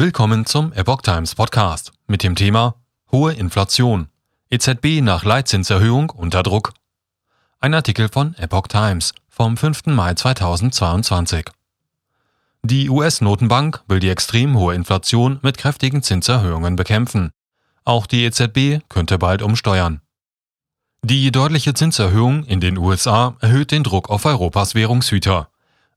Willkommen zum Epoch Times Podcast mit dem Thema Hohe Inflation. EZB nach Leitzinserhöhung unter Druck. Ein Artikel von Epoch Times vom 5. Mai 2022. Die US-Notenbank will die extrem hohe Inflation mit kräftigen Zinserhöhungen bekämpfen. Auch die EZB könnte bald umsteuern. Die deutliche Zinserhöhung in den USA erhöht den Druck auf Europas Währungshüter.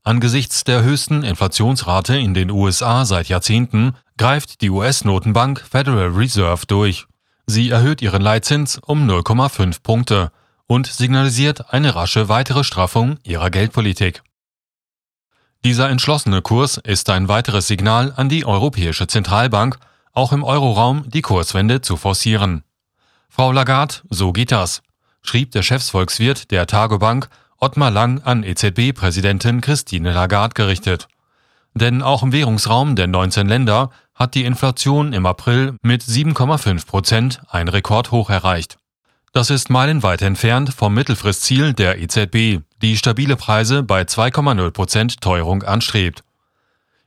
Angesichts der höchsten Inflationsrate in den USA seit Jahrzehnten greift die US-Notenbank Federal Reserve durch. Sie erhöht ihren Leitzins um 0,5 Punkte und signalisiert eine rasche weitere Straffung ihrer Geldpolitik. Dieser entschlossene Kurs ist ein weiteres Signal an die Europäische Zentralbank, auch im Euroraum die Kurswende zu forcieren. Frau Lagarde, so geht das, schrieb der Chefsvolkswirt der Tagobank Ottmar Lang an EZB-Präsidentin Christine Lagarde gerichtet. Denn auch im Währungsraum der 19 Länder hat die Inflation im April mit 7,5 Prozent ein Rekordhoch erreicht. Das ist meilenweit entfernt vom Mittelfristziel der EZB, die stabile Preise bei 2,0 Prozent Teuerung anstrebt.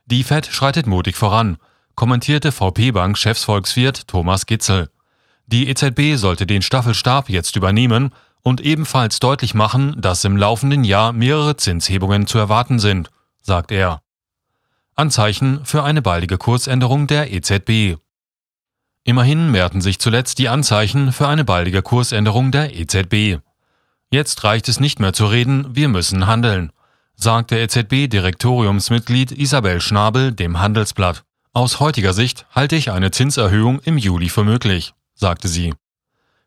Die Fed schreitet mutig voran, kommentierte VP-Bank-Chefsvolkswirt Thomas Gitzel. Die EZB sollte den Staffelstab jetzt übernehmen und ebenfalls deutlich machen, dass im laufenden Jahr mehrere Zinshebungen zu erwarten sind, sagt er. Anzeichen für eine baldige Kursänderung der EZB. Immerhin mehrten sich zuletzt die Anzeichen für eine baldige Kursänderung der EZB. Jetzt reicht es nicht mehr zu reden, wir müssen handeln, sagte EZB-Direktoriumsmitglied Isabel Schnabel dem Handelsblatt. Aus heutiger Sicht halte ich eine Zinserhöhung im Juli für möglich, sagte sie.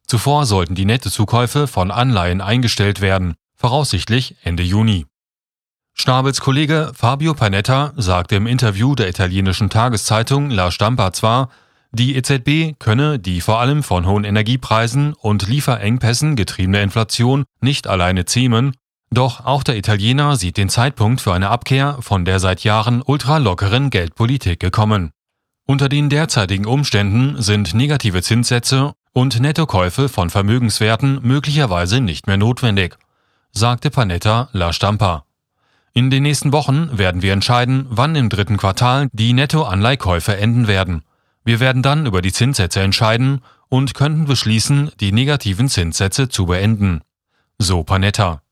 Zuvor sollten die Nettozukäufe von Anleihen eingestellt werden, voraussichtlich Ende Juni. Schnabels Kollege Fabio Panetta sagte im Interview der italienischen Tageszeitung La Stampa zwar, die EZB könne die vor allem von hohen Energiepreisen und Lieferengpässen getriebene Inflation nicht alleine zähmen, doch auch der Italiener sieht den Zeitpunkt für eine Abkehr von der seit Jahren ultralockeren Geldpolitik gekommen. Unter den derzeitigen Umständen sind negative Zinssätze und Nettokäufe von Vermögenswerten möglicherweise nicht mehr notwendig, sagte Panetta La Stampa. In den nächsten Wochen werden wir entscheiden, wann im dritten Quartal die Nettoanleihkäufe enden werden. Wir werden dann über die Zinssätze entscheiden und könnten beschließen, die negativen Zinssätze zu beenden. So Panetta.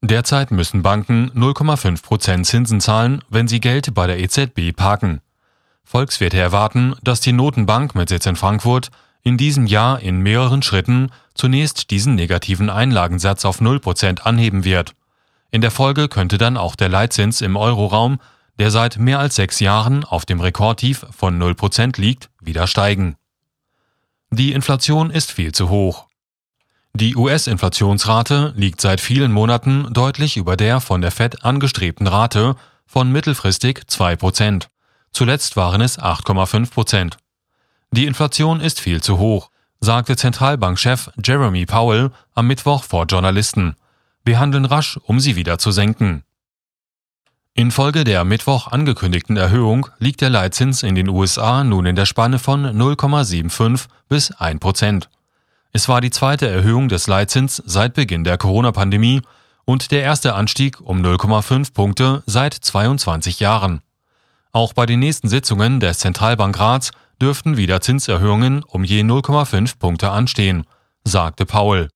Derzeit müssen Banken 0,5% Zinsen zahlen, wenn sie Geld bei der EZB parken. Volkswirte erwarten, dass die Notenbank mit Sitz in Frankfurt in diesem Jahr in mehreren Schritten zunächst diesen negativen Einlagensatz auf 0% anheben wird. In der Folge könnte dann auch der Leitzins im Euroraum, der seit mehr als sechs Jahren auf dem Rekordtief von 0% liegt, wieder steigen. Die Inflation ist viel zu hoch. Die US-Inflationsrate liegt seit vielen Monaten deutlich über der von der Fed angestrebten Rate von mittelfristig 2%. Zuletzt waren es 8,5%. Die Inflation ist viel zu hoch, sagte Zentralbankchef Jeremy Powell am Mittwoch vor Journalisten. Wir handeln rasch, um sie wieder zu senken. Infolge der Mittwoch angekündigten Erhöhung liegt der Leitzins in den USA nun in der Spanne von 0,75 bis 1 Prozent. Es war die zweite Erhöhung des Leitzins seit Beginn der Corona-Pandemie und der erste Anstieg um 0,5 Punkte seit 22 Jahren. Auch bei den nächsten Sitzungen des Zentralbankrats dürften wieder Zinserhöhungen um je 0,5 Punkte anstehen, sagte Paul.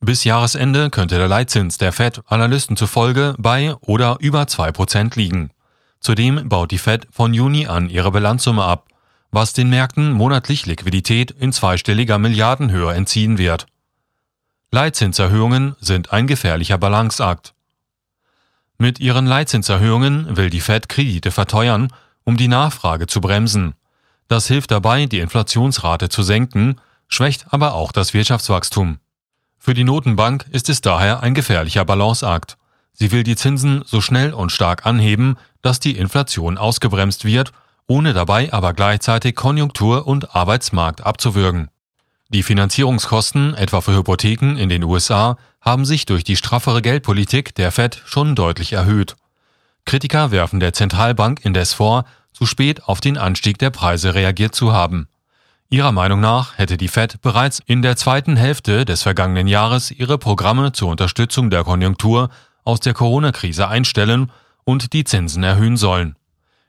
Bis Jahresende könnte der Leitzins der Fed Analysten zufolge bei oder über 2% liegen. Zudem baut die Fed von Juni an ihre Bilanzsumme ab, was den Märkten monatlich Liquidität in zweistelliger Milliardenhöhe entziehen wird. Leitzinserhöhungen sind ein gefährlicher Balanceakt. Mit ihren Leitzinserhöhungen will die Fed Kredite verteuern, um die Nachfrage zu bremsen. Das hilft dabei, die Inflationsrate zu senken, schwächt aber auch das Wirtschaftswachstum. Für die Notenbank ist es daher ein gefährlicher Balanceakt. Sie will die Zinsen so schnell und stark anheben, dass die Inflation ausgebremst wird, ohne dabei aber gleichzeitig Konjunktur und Arbeitsmarkt abzuwürgen. Die Finanzierungskosten, etwa für Hypotheken in den USA, haben sich durch die straffere Geldpolitik der Fed schon deutlich erhöht. Kritiker werfen der Zentralbank indes vor, zu spät auf den Anstieg der Preise reagiert zu haben. Ihrer Meinung nach hätte die Fed bereits in der zweiten Hälfte des vergangenen Jahres ihre Programme zur Unterstützung der Konjunktur aus der Corona-Krise einstellen und die Zinsen erhöhen sollen.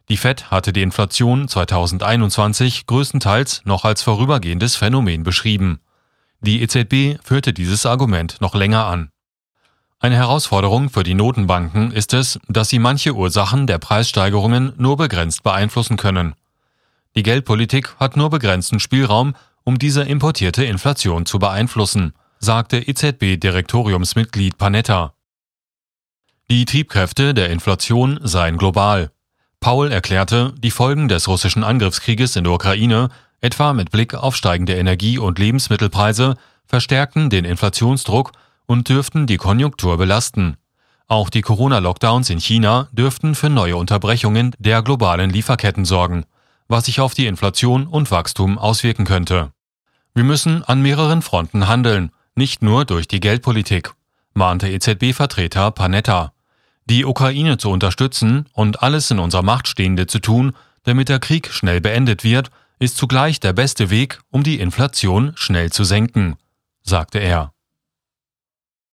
Die Fed hatte die Inflation 2021 größtenteils noch als vorübergehendes Phänomen beschrieben. Die EZB führte dieses Argument noch länger an. Eine Herausforderung für die Notenbanken ist es, dass sie manche Ursachen der Preissteigerungen nur begrenzt beeinflussen können. Die Geldpolitik hat nur begrenzten Spielraum, um diese importierte Inflation zu beeinflussen, sagte EZB-Direktoriumsmitglied Panetta. Die Triebkräfte der Inflation seien global. Paul erklärte, die Folgen des russischen Angriffskrieges in der Ukraine, etwa mit Blick auf steigende Energie- und Lebensmittelpreise, verstärkten den Inflationsdruck und dürften die Konjunktur belasten. Auch die Corona-Lockdowns in China dürften für neue Unterbrechungen der globalen Lieferketten sorgen, was sich auf die Inflation und Wachstum auswirken könnte. Wir müssen an mehreren Fronten handeln, nicht nur durch die Geldpolitik, mahnte EZB-Vertreter Panetta. Die Ukraine zu unterstützen und alles in unserer Macht Stehende zu tun, damit der Krieg schnell beendet wird, ist zugleich der beste Weg, um die Inflation schnell zu senken, sagte er.